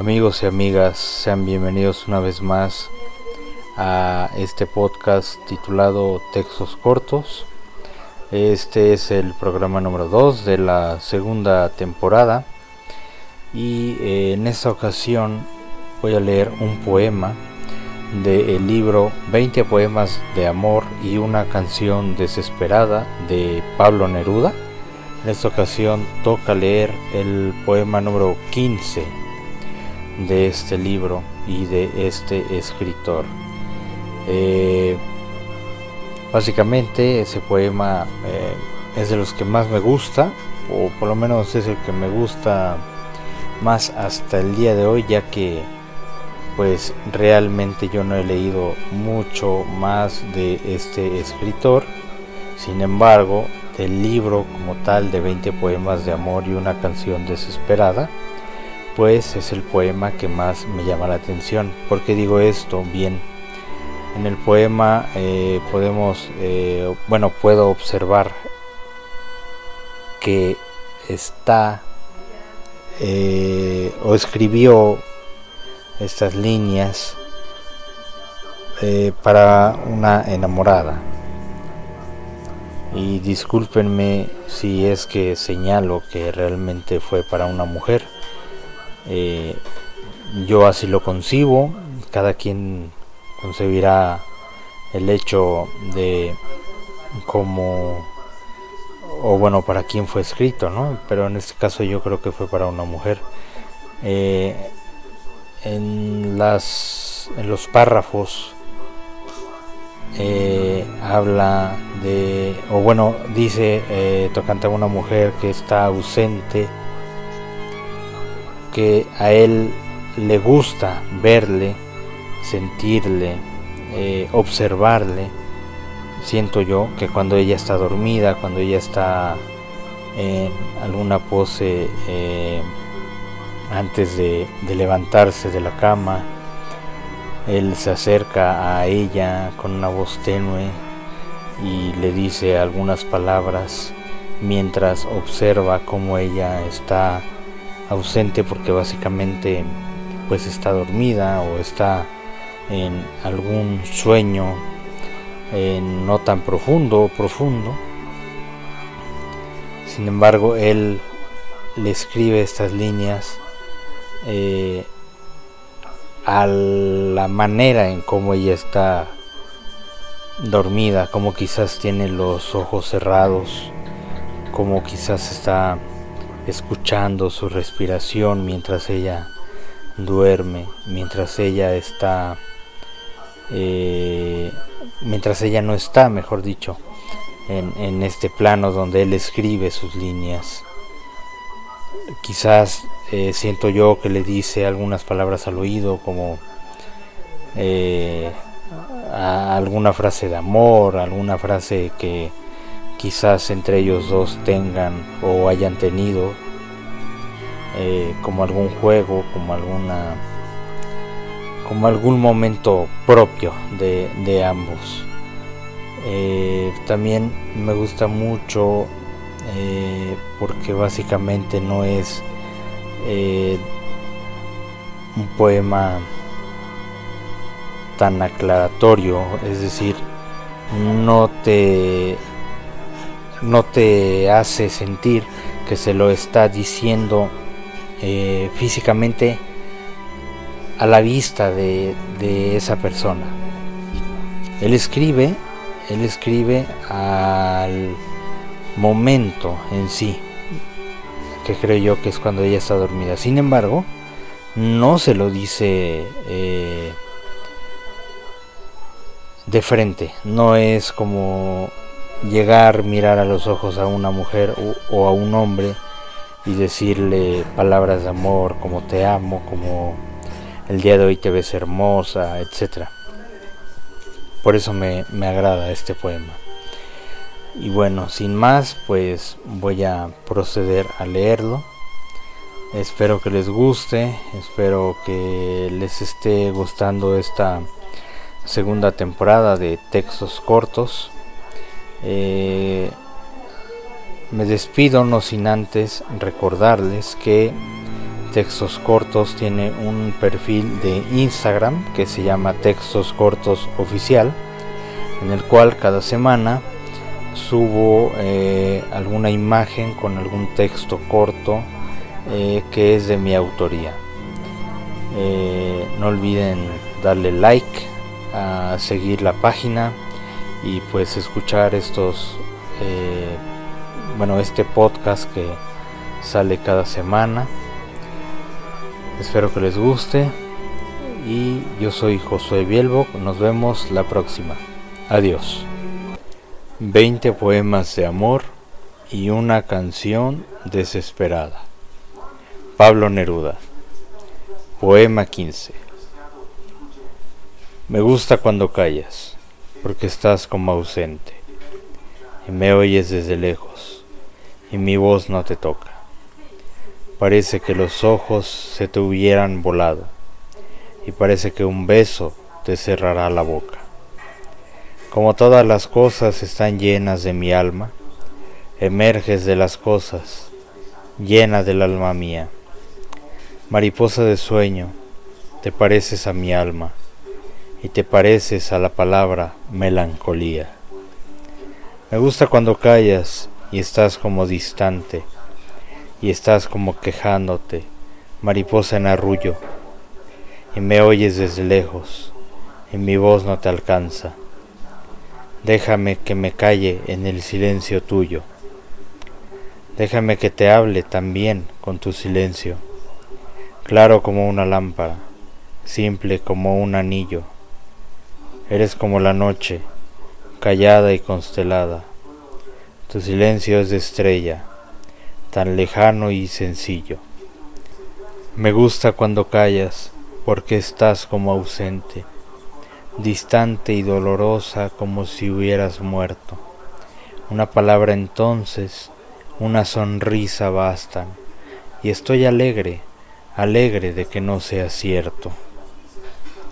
Amigos y amigas, sean bienvenidos una vez más a este podcast titulado Textos Cortos. Este es el programa número 2 de la segunda temporada y eh, en esta ocasión voy a leer un poema del libro 20 poemas de amor y una canción desesperada de Pablo Neruda. En esta ocasión toca leer el poema número 15 de este libro y de este escritor. Eh, básicamente ese poema eh, es de los que más me gusta, o por lo menos es el que me gusta más hasta el día de hoy, ya que pues realmente yo no he leído mucho más de este escritor. Sin embargo, el libro como tal de 20 poemas de amor y una canción desesperada, pues es el poema que más me llama la atención. ¿Por qué digo esto? Bien, en el poema eh, podemos, eh, bueno, puedo observar que está eh, o escribió estas líneas para una enamorada. Y discúlpenme si es que señalo que realmente fue para una mujer eh, yo así lo concibo, cada quien concebirá el hecho de cómo, o bueno, para quién fue escrito, ¿no? Pero en este caso yo creo que fue para una mujer. Eh, en, las, en los párrafos eh, habla de, o bueno, dice tocante a una mujer que está ausente que a él le gusta verle, sentirle, eh, observarle. Siento yo que cuando ella está dormida, cuando ella está en alguna pose eh, antes de, de levantarse de la cama, él se acerca a ella con una voz tenue y le dice algunas palabras mientras observa cómo ella está ausente porque básicamente pues está dormida o está en algún sueño no tan profundo o profundo. Sin embargo, él le escribe estas líneas eh, a la manera en cómo ella está dormida, como quizás tiene los ojos cerrados, como quizás está escuchando su respiración mientras ella duerme, mientras ella está, eh, mientras ella no está, mejor dicho, en, este plano donde él escribe sus líneas. Quizás eh, siento yo que le dice algunas palabras al oído como eh, alguna frase de amor, alguna frase que quizás entre ellos dos tengan o hayan tenido eh, como algún juego, como alguna como algún momento propio de, ambos. Eh, también me gusta mucho eh, porque básicamente no es un poema tan aclaratorio, es decir, no te no te hace sentir que se lo está diciendo eh, físicamente a la vista de, esa persona. Él escribe, él escribe al momento en sí, que creo yo que es cuando ella está dormida. Sin embargo, no se lo dice eh, de frente, no es como llegar, mirar a los ojos a una mujer o, a un hombre y decirle palabras de amor como te amo, como el día de hoy te ves hermosa, etc. Por eso me, me agrada este poema. Y bueno, sin más, pues voy a proceder a leerlo. Espero que les guste, espero que les esté gustando esta segunda temporada de textos cortos. Eh, me despido no sin antes recordarles que textos cortos tiene un perfil de Instagram que se llama Textos Cortos Oficial, en el cual cada semana subo eh, alguna imagen con algún texto corto eh, que es de mi autoría. No olviden darle like, seguir la página y pues escuchar estos, bueno, este podcast que sale cada semana. Espero que les guste y yo soy Josué Bielbo, nos vemos la próxima. Adiós. 20 poemas de amor y una canción desesperada. Pablo Neruda. Poema 15. Me gusta cuando callas, porque estás como ausente, y me oyes desde lejos, y mi voz no te toca. Parece que los ojos se te hubieran volado, y parece que un beso te cerrará la boca. Como todas las cosas están llenas de mi alma, emerges de las cosas, llena del alma mía. Mariposa de sueño, te pareces a mi alma y te pareces a la palabra melancolía. Me gusta cuando callas y estás como distante y estás como quejándote, mariposa en arrullo, y me oyes desde lejos y mi voz no te alcanza Déjame que me calle en el silencio tuyo. Déjame que te hable también con tu silencio, claro como una lámpara, simple como un anillo. Eres como la noche, callada y constelada. Tu silencio es de estrella, tan lejano y sencillo. Me gusta cuando callas, porque estás como ausente distante y dolorosa como si hubieras muerto. Una palabra entonces, una sonrisa bastan, y estoy alegre, alegre de que no sea cierto.